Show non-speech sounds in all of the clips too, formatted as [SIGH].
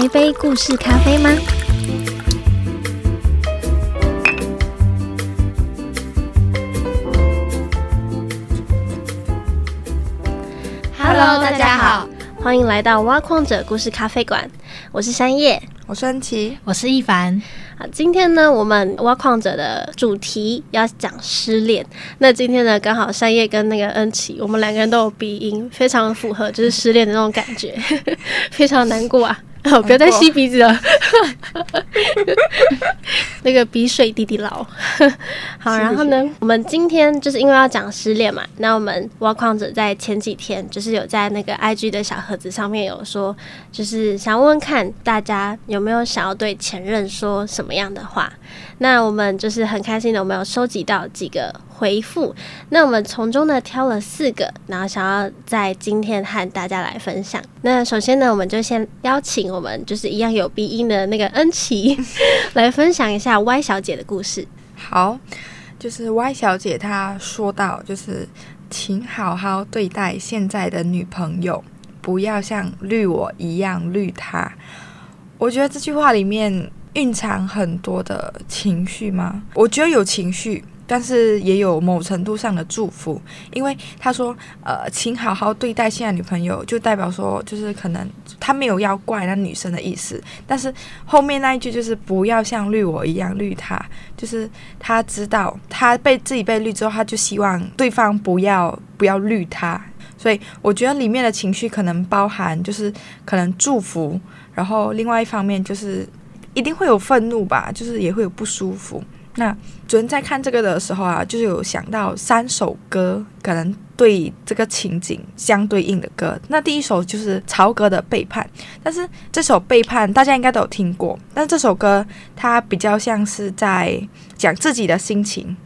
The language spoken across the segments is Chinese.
一杯故事咖啡吗？Hello，大家好，欢迎来到挖矿者故事咖啡馆，我是山叶，我是恩琪，我是一凡。好，今天呢，我们挖矿者的主题要讲失恋。那今天呢，刚好山叶跟那个恩琪，我们两个人都有鼻音，非常符合就是失恋的那种感觉，[LAUGHS] 非常难过啊。[LAUGHS] 哦，不要再吸鼻子了，[LAUGHS] 那个鼻水滴滴 lau [LAUGHS] 好，然后呢，我们今天就是因为要讲失恋嘛，那我们挖矿者在前几天就是有在那个 IG 的小盒子上面有说，就是想问问看大家有没有想要对前任说什么样的话。那我们就是很开心的，我们有收集到几个回复。那我们从中呢挑了四个，然后想要在今天和大家来分享。那首先呢，我们就先邀请我们就是一样有鼻音的那个恩琪 [LAUGHS] 来分享一下 Y 小姐的故事。好，就是 Y 小姐她说到，就是请好好对待现在的女朋友，不要像绿我一样绿她。我觉得这句话里面。蕴藏很多的情绪吗？我觉得有情绪，但是也有某程度上的祝福。因为他说：“呃，请好好对待现在女朋友，就代表说，就是可能他没有要怪那女生的意思。但是后面那一句就是不要像绿我一样绿他，就是他知道他被自己被绿之后，他就希望对方不要不要绿他。所以我觉得里面的情绪可能包含就是可能祝福，然后另外一方面就是。一定会有愤怒吧，就是也会有不舒服。那昨天在看这个的时候啊，就是有想到三首歌，可能对这个情景相对应的歌。那第一首就是曹格的《背叛》，但是这首《背叛》大家应该都有听过，但这首歌它比较像是在讲自己的心情。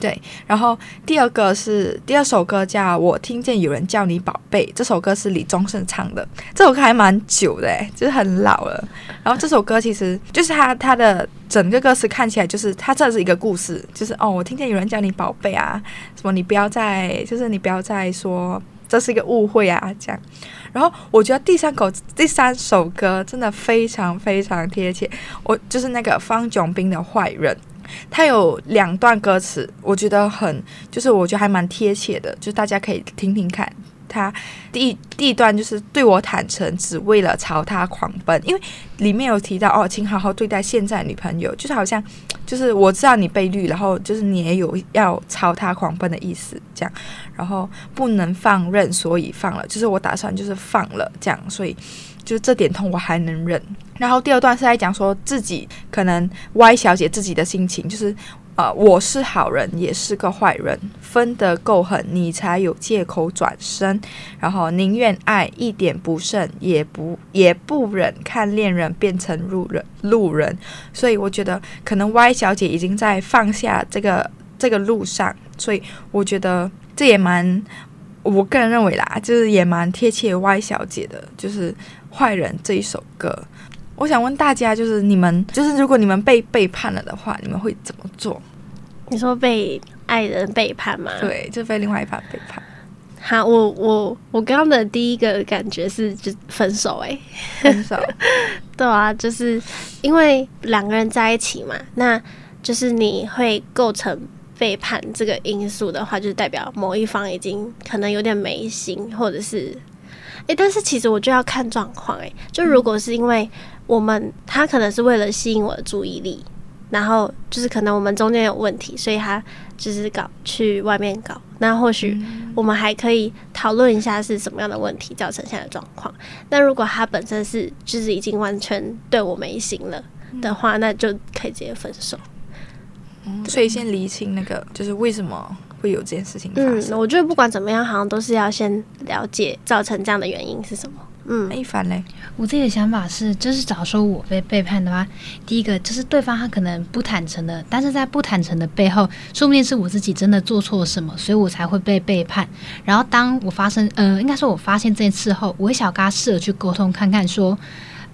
对，然后第二个是第二首歌叫我听见有人叫你宝贝，这首歌是李宗盛唱的，这首歌还蛮久的，就是很老了。然后这首歌其实就是他他的整个歌词看起来就是他这是一个故事，就是哦，我听见有人叫你宝贝啊，什么你不要再就是你不要再说这是一个误会啊这样。然后我觉得第三口第三首歌真的非常非常贴切，我就是那个方炯斌的坏人。他有两段歌词，我觉得很，就是我觉得还蛮贴切的，就大家可以听听看。他第第一段就是对我坦诚，只为了朝他狂奔，因为里面有提到哦，请好好对待现在女朋友，就是好像就是我知道你被绿，然后就是你也有要朝他狂奔的意思，这样，然后不能放任，所以放了，就是我打算就是放了这样，所以。就这点痛我还能忍，然后第二段是在讲说自己可能 Y 小姐自己的心情，就是呃我是好人也是个坏人，分得够狠你才有借口转身，然后宁愿爱一点不剩，也不也不忍看恋人变成路人路人，所以我觉得可能 Y 小姐已经在放下这个这个路上，所以我觉得这也蛮我个人认为啦，就是也蛮贴切 Y 小姐的，就是。坏人这一首歌，我想问大家，就是你们，就是如果你们被背叛了的话，你们会怎么做？你说被爱人背叛吗？对，就被另外一半背叛。好，我我我刚刚的第一个感觉是就分手，哎，分手。[LAUGHS] 对啊，就是因为两个人在一起嘛，那就是你会构成背叛这个因素的话，就是代表某一方已经可能有点没心，或者是。诶，但是其实我就要看状况诶，就如果是因为我们他可能是为了吸引我的注意力，然后就是可能我们中间有问题，所以他就是搞去外面搞，那或许我们还可以讨论一下是什么样的问题造成现在的状况。那如果他本身是就是已经完全对我没心了的话，那就可以直接分手。所以先厘清那个就是为什么。会有这件事情发生。嗯，我觉得不管怎么样，好像都是要先了解造成这样的原因是什么。嗯，一凡嘞，我自己的想法是，就是假如说我被背叛的话，第一个就是对方他可能不坦诚的，但是在不坦诚的背后，说不定是我自己真的做错了什么，所以我才会被背叛。然后当我发生，呃，应该说我发现这件事后，我会想跟他试着去沟通看看，说，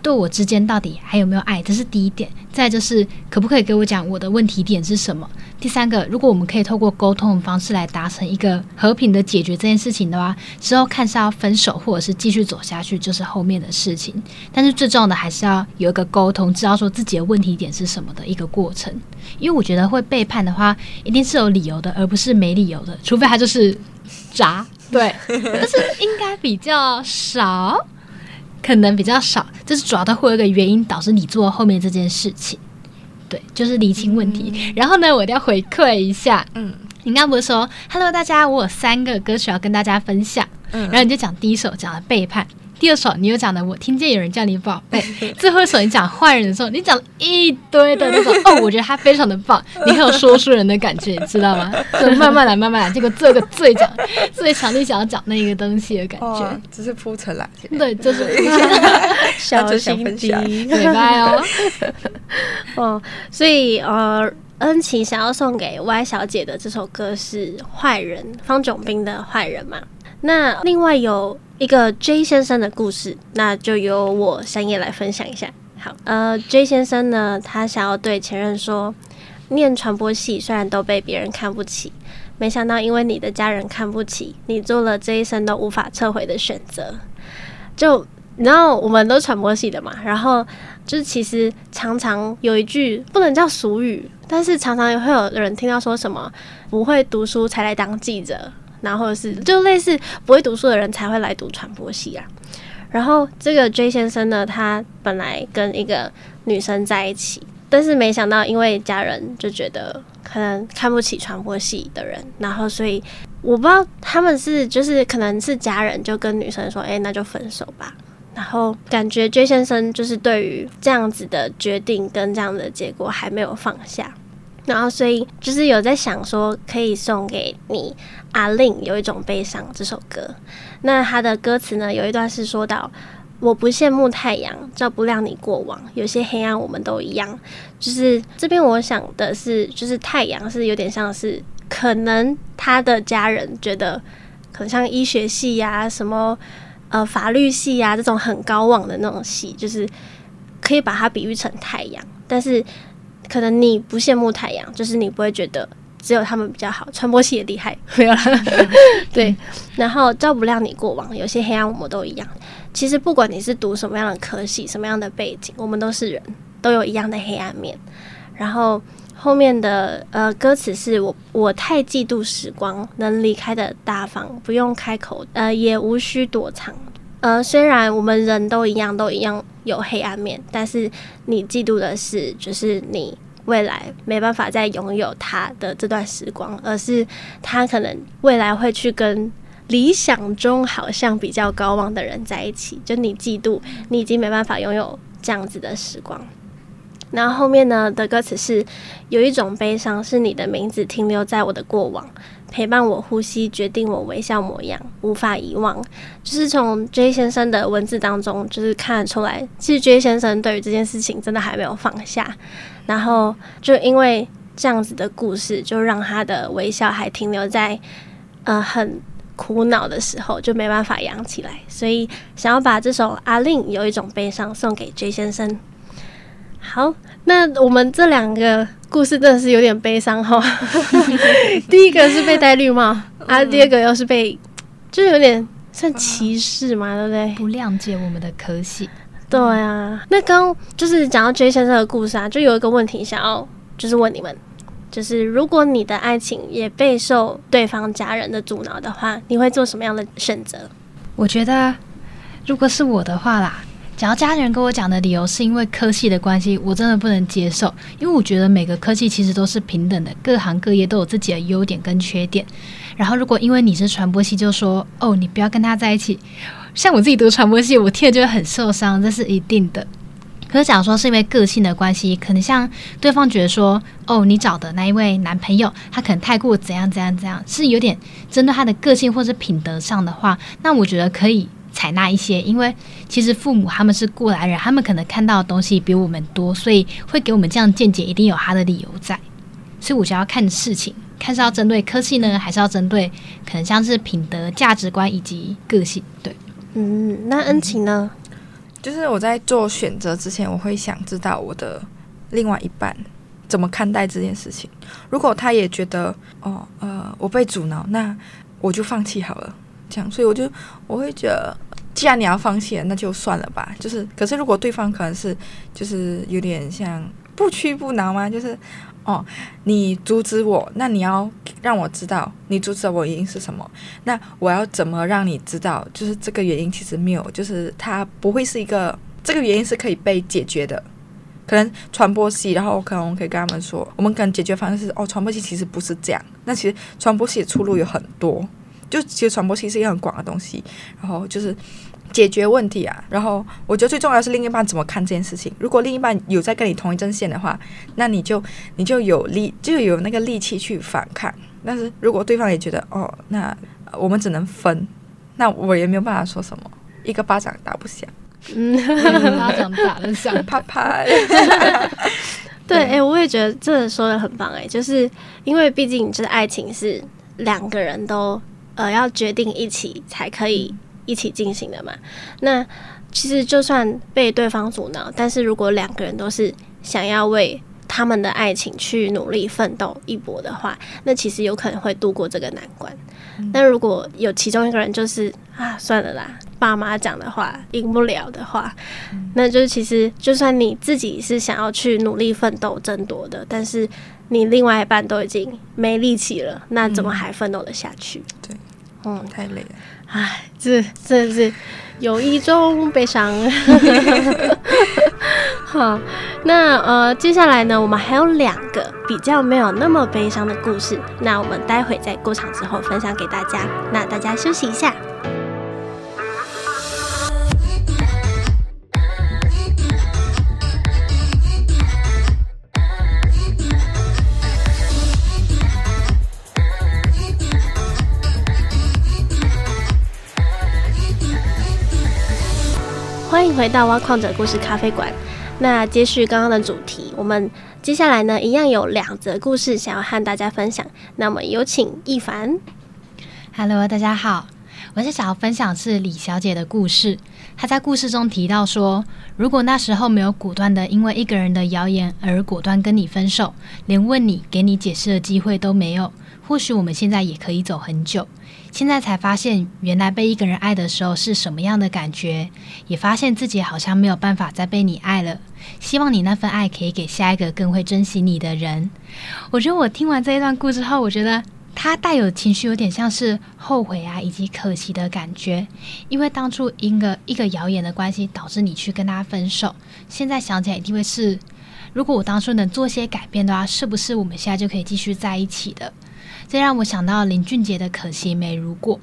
对我之间到底还有没有爱，这是第一点。再就是可不可以给我讲我的问题点是什么？第三个，如果我们可以透过沟通的方式来达成一个和平的解决这件事情的话，之后看是要分手或者是继续走下去，就是后面的事情。但是最重要的还是要有一个沟通，知道说自己的问题点是什么的一个过程。因为我觉得会背叛的话，一定是有理由的，而不是没理由的，除非他就是渣。对，但是应该比较少。可能比较少，这是主要它会有一个原因导致你做后面这件事情，对，就是厘清问题。然后呢，我一定要回馈一下，嗯，你刚不是说，Hello，大家，我有三个歌曲要跟大家分享，嗯，然后你就讲第一首讲了背叛。第二首你又讲的，我听见有人叫你宝贝。[LAUGHS] 最后一首你讲坏人的时候，你讲一堆的那种 [LAUGHS] 哦，我觉得他非常的棒，你很有说书人的感觉，你知道吗？就慢慢来，慢慢来，结果这个最讲 [LAUGHS] 最强烈想要讲那个东西的感觉，只是铺陈啦。对，就是小心机，明白哦。哦，所以呃，恩琪想要送给 Y 小姐的这首歌是《坏人》，方炯斌的《坏人》嘛。那另外有。一个 J 先生的故事，那就由我山叶来分享一下。好，呃，J 先生呢，他想要对前任说，念传播系虽然都被别人看不起，没想到因为你的家人看不起你，做了这一生都无法撤回的选择。就你知道，我们都传播系的嘛，然后就是其实常常有一句不能叫俗语，但是常常也会有人听到说什么不会读书才来当记者。然后是就类似不会读书的人才会来读传播系啊。然后这个 J 先生呢，他本来跟一个女生在一起，但是没想到因为家人就觉得可能看不起传播系的人，然后所以我不知道他们是就是可能是家人就跟女生说，哎，那就分手吧。然后感觉 J 先生就是对于这样子的决定跟这样的结果还没有放下。然后，所以就是有在想说，可以送给你阿令有一种悲伤这首歌。那他的歌词呢，有一段是说到：“我不羡慕太阳，照不亮你过往，有些黑暗我们都一样。”就是这边我想的是，就是太阳是有点像是可能他的家人觉得，可能像医学系呀、什么呃法律系呀这种很高望的那种系，就是可以把它比喻成太阳，但是。可能你不羡慕太阳，就是你不会觉得只有他们比较好，传播系也厉害，[LAUGHS] 没有了。对，然后照不亮你过往，有些黑暗我们都一样。其实不管你是读什么样的科系，什么样的背景，我们都是人，都有一样的黑暗面。然后后面的呃歌词是我我太嫉妒时光能离开的大方，不用开口，呃也无需躲藏。呃，虽然我们人都一样，都一样有黑暗面，但是你嫉妒的是，就是你未来没办法再拥有他的这段时光，而是他可能未来会去跟理想中好像比较高望的人在一起，就你嫉妒，你已经没办法拥有这样子的时光。然后后面呢的歌词是有一种悲伤，是你的名字停留在我的过往。陪伴我呼吸，决定我微笑模样，无法遗忘。就是从 J 先生的文字当中，就是看得出来，其实 J 先生对于这件事情真的还没有放下。然后就因为这样子的故事，就让他的微笑还停留在呃很苦恼的时候，就没办法扬起来。所以想要把这首阿令有一种悲伤送给 J 先生。好，那我们这两个故事真的是有点悲伤哈。[LAUGHS] 第一个是被戴绿帽，啊，第二个又是被，就是有点算歧视嘛，对不对？不谅解我们的科系。对啊，那刚就是讲到 J 先生的故事啊，就有一个问题想要就是问你们，就是如果你的爱情也备受对方家人的阻挠的话，你会做什么样的选择？我觉得，如果是我的话啦。只要家人跟我讲的理由是因为科系的关系，我真的不能接受，因为我觉得每个科技其实都是平等的，各行各业都有自己的优点跟缺点。然后如果因为你是传播系，就说哦你不要跟他在一起，像我自己读传播系，我听了就会很受伤，这是一定的。可是假如说是因为个性的关系，可能像对方觉得说哦你找的那一位男朋友他可能太过怎样怎样怎样，是有点针对他的个性或者品德上的话，那我觉得可以。采纳一些，因为其实父母他们是过来人，他们可能看到的东西比我们多，所以会给我们这样见解，一定有他的理由在。所以我想要看事情，看是要针对科技呢，还是要针对可能像是品德、价值观以及个性。对，嗯，那恩情呢？就是我在做选择之前，我会想知道我的另外一半怎么看待这件事情。如果他也觉得哦呃我被阻挠，那我就放弃好了。这样，所以我就我会觉得，既然你要放弃，那就算了吧。就是，可是如果对方可能是就是有点像不屈不挠吗？就是哦，你阻止我，那你要让我知道你阻止我原因是什么？那我要怎么让你知道？就是这个原因其实没有，就是它不会是一个这个原因是可以被解决的。可能传播系，然后可能我们可以跟他们说，我们可能解决方式是哦，传播系其实不是这样。那其实传播系的出路有很多。就其实传播其实是一个很广的东西，然后就是解决问题啊。然后我觉得最重要是另一半怎么看这件事情。如果另一半有在跟你同一阵线的话，那你就你就有力就有那个力气去反抗。但是如果对方也觉得哦，那我们只能分，那我也没有办法说什么，一个巴掌打不响，嗯，巴掌打得响，啪啪。对，哎，我也觉得这说的很棒，哎，就是因为毕竟就是爱情是两个人都。呃，要决定一起才可以一起进行的嘛？那其实就算被对方阻挠，但是如果两个人都是想要为他们的爱情去努力奋斗一搏的话，那其实有可能会度过这个难关。那如果有其中一个人就是啊，算了啦，爸妈讲的话赢不了的话，那就是其实就算你自己是想要去努力奋斗争夺的，但是你另外一半都已经没力气了，那怎么还奋斗的下去？对。嗯，太累了，唉，这真的是有一种悲伤。[LAUGHS] 好，那呃，接下来呢，我们还有两个比较没有那么悲伤的故事，那我们待会在过场之后分享给大家。那大家休息一下。回到挖矿者故事咖啡馆。那接续刚刚的主题，我们接下来呢，一样有两则故事想要和大家分享。那么有请一凡。Hello，大家好，我是想要分享是李小姐的故事。她在故事中提到说，如果那时候没有果断的因为一个人的谣言而果断跟你分手，连问你、给你解释的机会都没有，或许我们现在也可以走很久。现在才发现，原来被一个人爱的时候是什么样的感觉，也发现自己好像没有办法再被你爱了。希望你那份爱可以给下一个更会珍惜你的人。我觉得我听完这一段故事后，我觉得他带有情绪，有点像是后悔啊，以及可惜的感觉。因为当初因个一个谣言的关系，导致你去跟他分手。现在想起来，一定会是，如果我当初能做些改变的话，是不是我们现在就可以继续在一起的？这让我想到林俊杰的《可惜没如果》，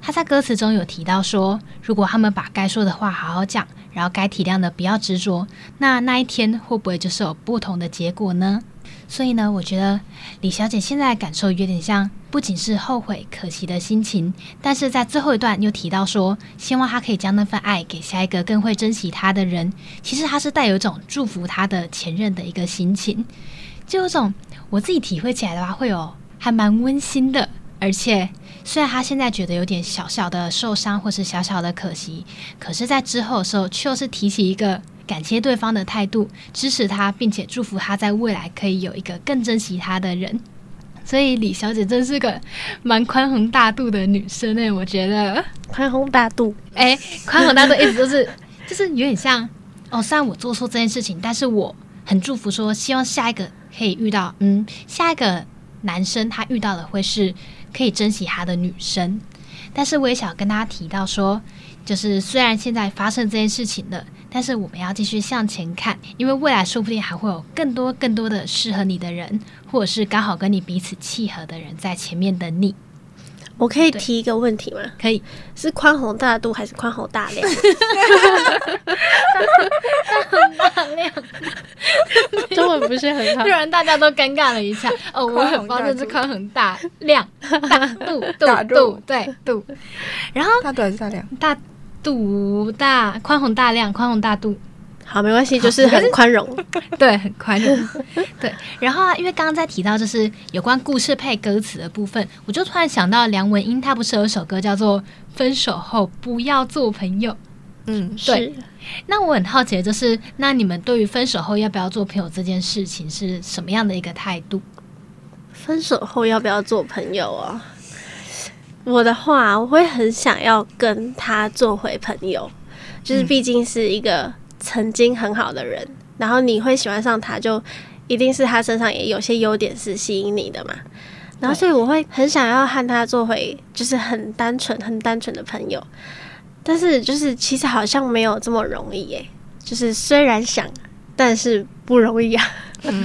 他在歌词中有提到说，如果他们把该说的话好好讲，然后该体谅的不要执着，那那一天会不会就是有不同的结果呢？所以呢，我觉得李小姐现在的感受有点像，不仅是后悔、可惜的心情，但是在最后一段又提到说，希望她可以将那份爱给下一个更会珍惜她的人。其实她是带有一种祝福她的前任的一个心情，就有种我自己体会起来的话，会有。还蛮温馨的，而且虽然他现在觉得有点小小的受伤或是小小的可惜，可是，在之后的时候却又是提起一个感谢对方的态度，支持他，并且祝福他在未来可以有一个更珍惜他的人。[LAUGHS] 所以李小姐真是个蛮宽宏大度的女生呢，我觉得宽宏大度，哎，宽宏大度意思就是 [LAUGHS] 就是有点像哦，虽然我做错这件事情，但是我很祝福，说希望下一个可以遇到，嗯，下一个。男生他遇到的会是可以珍惜他的女生，但是我也想跟大家提到说，就是虽然现在发生这件事情了，但是我们要继续向前看，因为未来说不定还会有更多更多的适合你的人，或者是刚好跟你彼此契合的人在前面等你。我可以提一个问题吗？可以，是宽宏大度还是宽宏大量？宽宏大量，中文不是很好，突然大家都尴尬了一下。哦，我很抱歉，是宽宏大量，大度度 [LAUGHS] 度对度。然后大度还是大量？大度大宽宏大量，宽宏大度。好，没关系，就是很宽容，[LAUGHS] 对，很宽容，[LAUGHS] 对。然后啊，因为刚刚在提到就是有关故事配歌词的部分，我就突然想到梁文音，她不是有首歌叫做《分手后不要做朋友》，嗯，对那我很好奇的就是，那你们对于分手后要不要做朋友这件事情是什么样的一个态度？分手后要不要做朋友啊？我的话，我会很想要跟他做回朋友，就是毕竟是一个曾经很好的人，然后你会喜欢上他，就一定是他身上也有些优点是吸引你的嘛。然后，所以我会很想要和他做回就是很单纯、很单纯的朋友，但是就是其实好像没有这么容易耶。就是虽然想，但是不容易啊。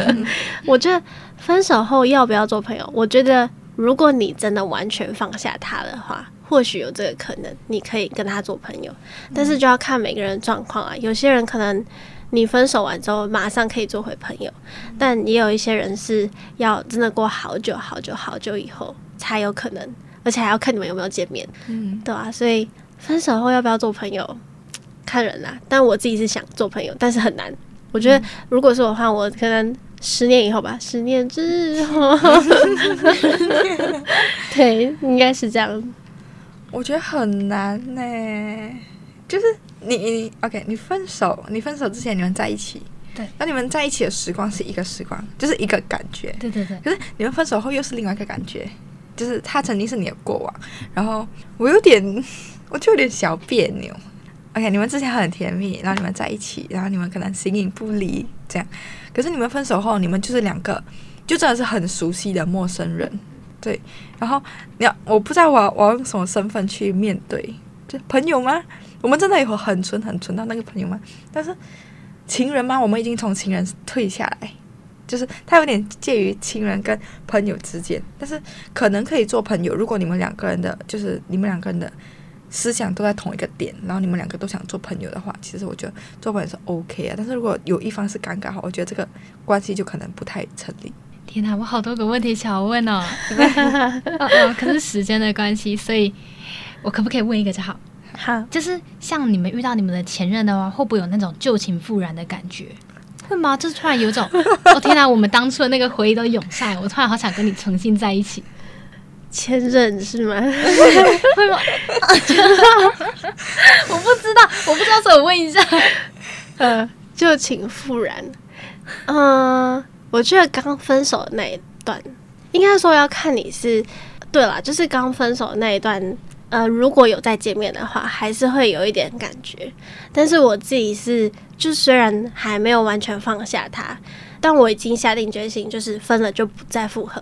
[LAUGHS] 我觉得分手后要不要做朋友？我觉得如果你真的完全放下他的话，或许有这个可能，你可以跟他做朋友。但是就要看每个人的状况啊。有些人可能你分手完之后马上可以做回朋友，但也有一些人是要真的过好久好久好久以后才有可能，而且还要看你们有没有见面，嗯，对啊，所以分手后要不要做朋友，看人啦。但我自己是想做朋友，但是很难。我觉得如果是我的话，我可能十年以后吧，十年之后，[LAUGHS] 对，应该是这样。我觉得很难呢。就是你你 OK，你分手，你分手之前你们在一起，对，那你们在一起的时光是一个时光，就是一个感觉。对对对，可是你们分手后又是另外一个感觉，就是他曾经是你的过往，然后我有点，[LAUGHS] 我就有点小别扭。OK，你们之前很甜蜜，然后你们在一起，然后你们可能形影不离这样，可是你们分手后，你们就是两个，就真的是很熟悉的陌生人，对。然后你要，我不知道我要我要用什么身份去面对，就朋友吗？我们真的有很纯很纯到那个朋友吗？但是情人吗？我们已经从情人退下来，就是他有点介于情人跟朋友之间，但是可能可以做朋友。如果你们两个人的，就是你们两个人的思想都在同一个点，然后你们两个都想做朋友的话，其实我觉得做朋友是 OK 啊。但是如果有一方是尴尬的话，我觉得这个关系就可能不太成立。天哪，我好多个问题想要问哦。哦 [LAUGHS] 哦，可是时间的关系，所以我可不可以问一个就好？好，就是像你们遇到你们的前任的话，会不会有那种旧情复燃的感觉？会吗？就是突然有种，[LAUGHS] 哦天哪，我们当初的那个回忆都涌上来，我突然好想跟你重新在一起，前任是吗？[LAUGHS] 会吗？我不知道，我不知道，所以我问一下。呃，旧情复燃。嗯、我觉得刚分手的那一段，应该说要看你是对啦，就是刚分手的那一段。呃，如果有再见面的话，还是会有一点感觉。但是我自己是，就虽然还没有完全放下他，但我已经下定决心，就是分了就不再复合。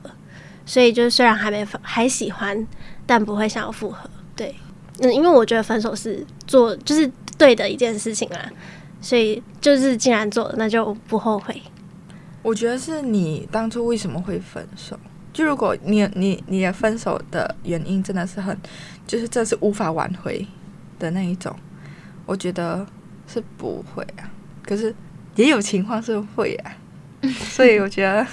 所以就是虽然还没还喜欢，但不会想要复合。对，嗯，因为我觉得分手是做就是对的一件事情啦。所以就是既然做了，那就不后悔。我觉得是你当初为什么会分手？就如果你你你的分手的原因真的是很，就是这是无法挽回的那一种，我觉得是不会啊。可是也有情况是会啊，所以我觉得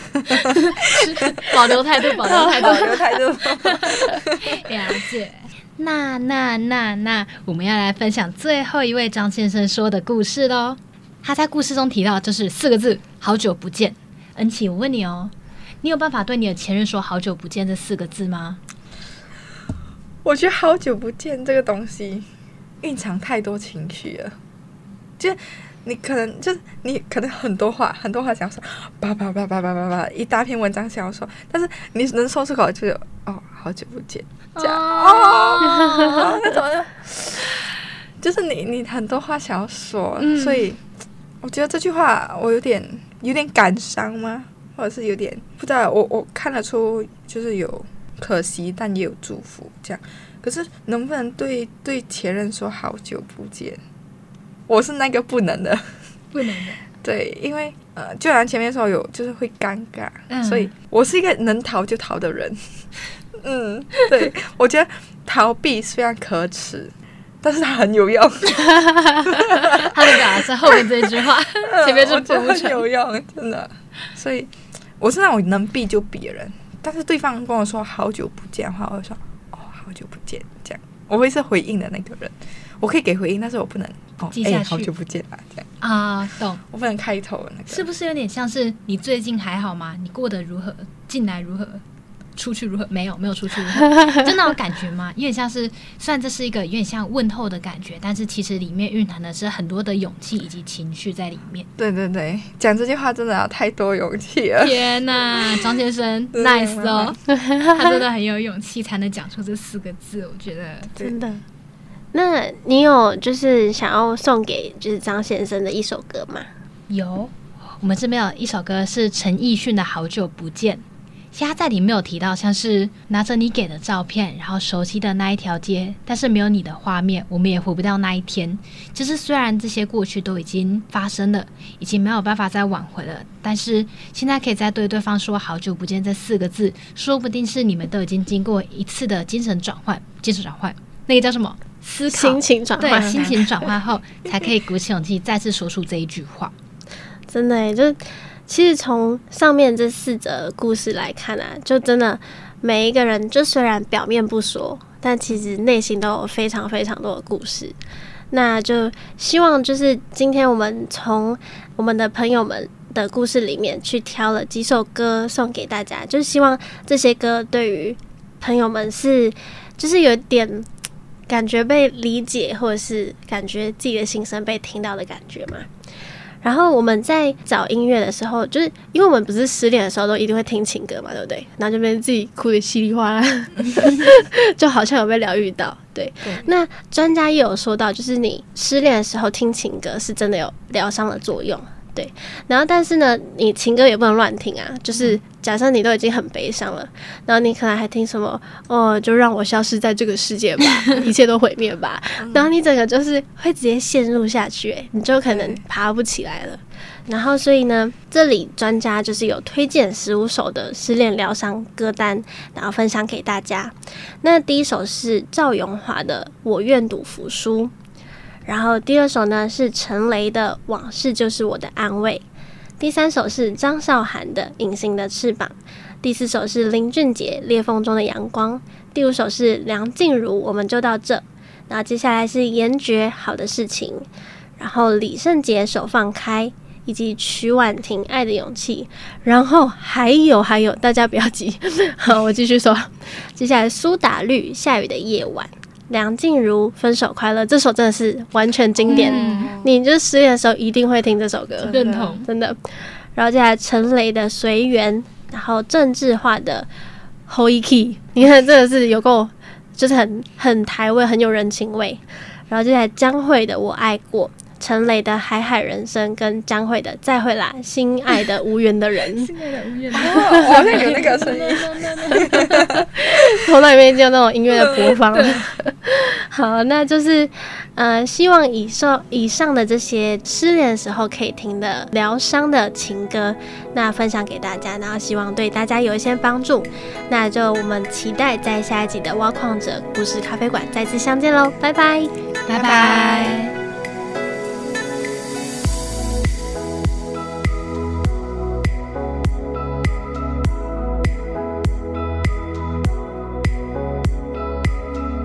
保留态度，保留态度，保留态度。[LAUGHS] 了解。那那那那，我们要来分享最后一位张先生说的故事喽。他在故事中提到，就是四个字：好久不见。恩琪，我问你哦，你有办法对你的前任说“好久不见”这四个字吗？我觉得好久不见这个东西蕴藏太多情绪了，就你可能就是你可能很多话很多话想要说，叭叭叭叭叭叭叭一大篇文章想要说，但是你能说出口就是哦，好久不见这样。哦，那种的，就是你你很多话想要说，嗯。所以我觉得这句话我有点有点感伤吗？或者是有点不知道，我我看得出就是有可惜，但也有祝福这样。可是能不能对对前任说好久不见？我是那个不能的，不能的。[LAUGHS] 对，因为呃，就像前面说有就是会尴尬，嗯所以我是一个能逃就逃的人。[LAUGHS] 嗯，对，我觉得逃避虽然可耻，但是它很有用。[LAUGHS] 他的表达是后面这句话，[LAUGHS] 前面是我觉得很。有用，真的。所以我是那种能避就避的人，但是对方跟我说好久不见的话，我会说哦，好久不见，这样我会是回应的那个人。我可以给回应，但是我不能哦，哎、记下去好久不见啊，这样啊，懂。我不能开头的那个。是不是有点像是你最近还好吗？你过得如何？近来如何？出去如何？没有，没有出去如何，就那种感觉吗？有点像是，虽然这是一个有点像问候的感觉，但是其实里面蕴含的是很多的勇气以及情绪在里面。对对对，讲这句话真的要太多勇气了。天哪，张先生，nice [LAUGHS] 哦，他真的很有勇气才能讲出这四个字，我觉得真的。那你有就是想要送给就是张先生的一首歌吗？有，我们这边有一首歌是陈奕迅的《好久不见》。其实他在里没有提到，像是拿着你给的照片，然后熟悉的那一条街，但是没有你的画面，我们也回不到那一天。就是虽然这些过去都已经发生了，已经没有办法再挽回了，但是现在可以再对对方说“好久不见”这四个字，说不定是你们都已经经过一次的精神转换，精神转换，那个叫什么？思考，心情转换，对，心情转换后才可以鼓起勇气再次说出这一句话。[LAUGHS] 真的，就是。其实从上面这四则故事来看啊，就真的每一个人，就虽然表面不说，但其实内心都有非常非常多的故事。那就希望就是今天我们从我们的朋友们的故事里面去挑了几首歌送给大家，就是希望这些歌对于朋友们是就是有点感觉被理解，或者是感觉自己的心声被听到的感觉嘛。然后我们在找音乐的时候，就是因为我们不是失恋的时候都一定会听情歌嘛，对不对？然后这边自己哭的稀里哗啦，[LAUGHS] 就好像有被疗愈到。对，那专家也有说到，就是你失恋的时候听情歌是真的有疗伤的作用。对，然后但是呢，你情歌也不能乱听啊。就是假设你都已经很悲伤了，然后你可能还听什么哦，就让我消失在这个世界吧，[LAUGHS] 一切都毁灭吧。然后你整个就是会直接陷入下去，你就可能爬不起来了。然后所以呢，这里专家就是有推荐十五首的失恋疗伤歌单，然后分享给大家。那第一首是赵咏华的《我愿赌服输》。然后第二首呢是陈雷的《往事就是我的安慰》，第三首是张韶涵的《隐形的翅膀》，第四首是林俊杰《裂缝中的阳光》，第五首是梁静茹《我们就到这》，然后接下来是严爵《好的事情》，然后李圣杰《手放开》，以及曲婉婷《爱的勇气》，然后还有还有，大家不要急，[LAUGHS] 好，我继续说，接下来苏打绿《下雨的夜晚》。梁静茹《分手快乐》这首真的是完全经典，你就失恋的时候一定会听这首歌，认同，真的。然后接下来陈雷的《随缘》，然后郑智化的《Holy Key》，你看真的是有够，就是很很台味，很有人情味。然后接下来江蕙的《我爱过》。陈雷的《海海人生》跟张惠的《再会啦》，心爱的无缘的人，[LAUGHS] 心爱的无缘，好像有那个声音，[LAUGHS] [LAUGHS] 头脑里面就有那种音乐的播放。好，那就是呃，希望以上以上的这些失恋的时候可以听的疗伤的情歌，那分享给大家，然后希望对大家有一些帮助。那就我们期待在下一集的挖矿者故事咖啡馆再次相见喽，拜拜，拜拜。